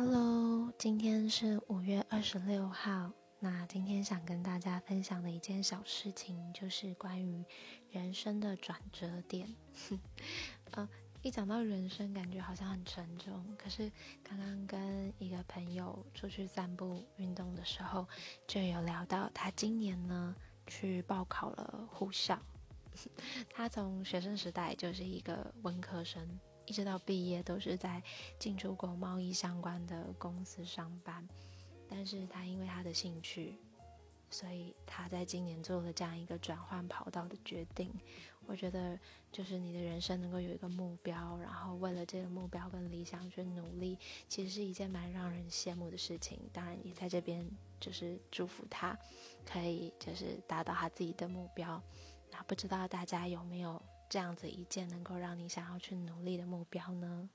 Hello，今天是五月二十六号。那今天想跟大家分享的一件小事情，就是关于人生的转折点。呃，一讲到人生，感觉好像很沉重。可是刚刚跟一个朋友出去散步运动的时候，就有聊到他今年呢去报考了护校。他从学生时代就是一个文科生。一直到毕业都是在进出口贸易相关的公司上班，但是他因为他的兴趣，所以他在今年做了这样一个转换跑道的决定。我觉得就是你的人生能够有一个目标，然后为了这个目标跟理想去努力，其实是一件蛮让人羡慕的事情。当然也在这边就是祝福他，可以就是达到他自己的目标。那不知道大家有没有？这样子一件能够让你想要去努力的目标呢？